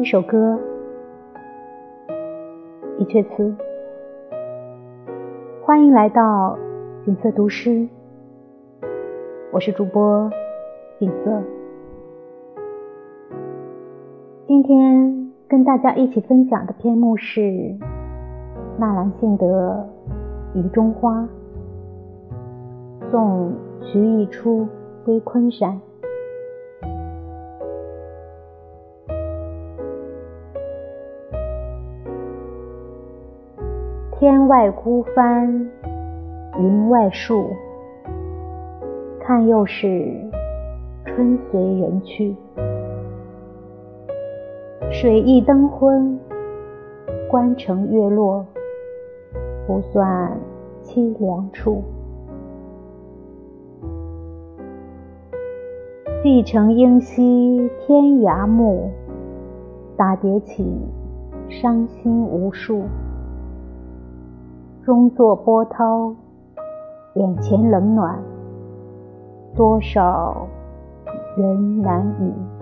一首歌，一阙词。欢迎来到锦瑟读诗，我是主播锦瑟。今天跟大家一起分享的篇目是纳兰性德《雨中花》，送徐逸初归昆山。外孤帆，云外树，看又是春随人去。水一灯昏，关城月落，不算凄凉处。蓟城应惜天涯暮，打叠起伤心无数。终作波涛，眼前冷暖，多少人难以。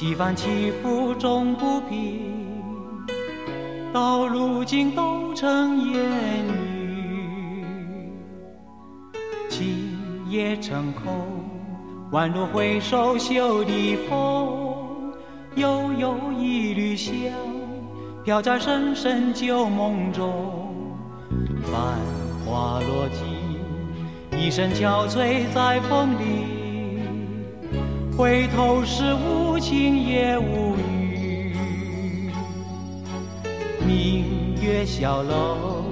几番起伏终不平，到如今都成烟雨。今夜成空，宛若回首袖的风。悠悠一缕香，飘在深深旧梦中。繁花落尽，一身憔悴在风里。回头时，无情也无语。明月小楼，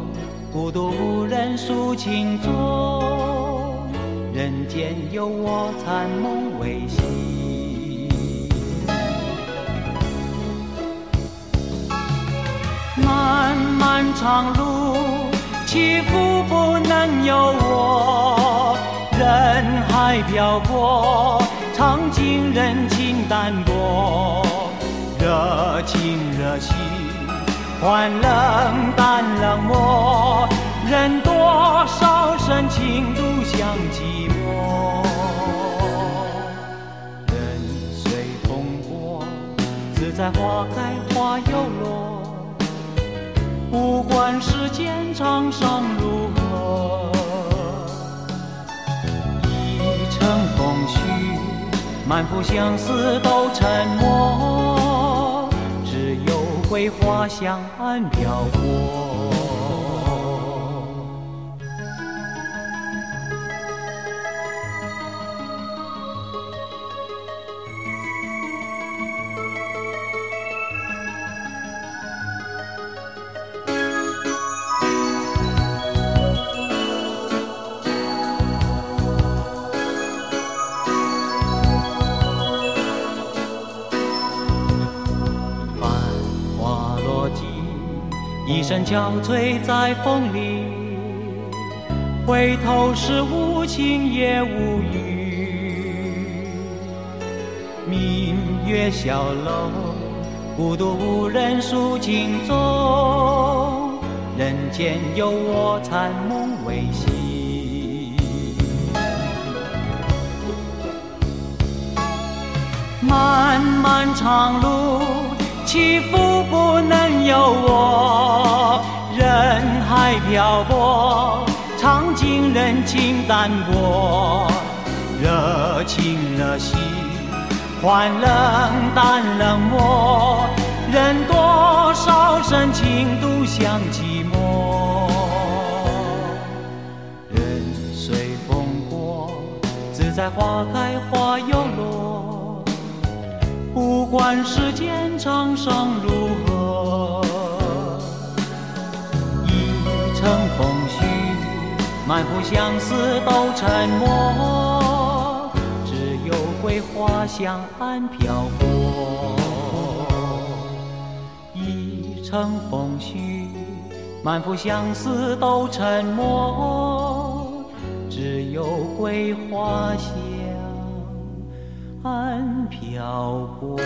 孤独无人诉情衷。人间有我残梦未醒。漫漫长路，起伏不能由我。人海漂泊。尝尽人情淡薄，热情热心换冷淡冷漠，任多少深情独向寂寞。人随风过，自在花开花又落，不管世间沧桑满腹相思都沉默，只有桂花香暗飘过。一身憔悴在风里，回头时无情也无语。明月小楼，孤独无人诉情衷。人间有我残梦未醒。漫漫长路，起伏不人情淡薄，热情热心换冷淡冷漠，任多少深情独向寂寞。人随风过，自在花开花又落，不管世间沧桑如何，一程风，满腹相思都沉默，只有桂花香暗飘过。一程风絮，满腹相思都沉默。只有桂花香暗飘过。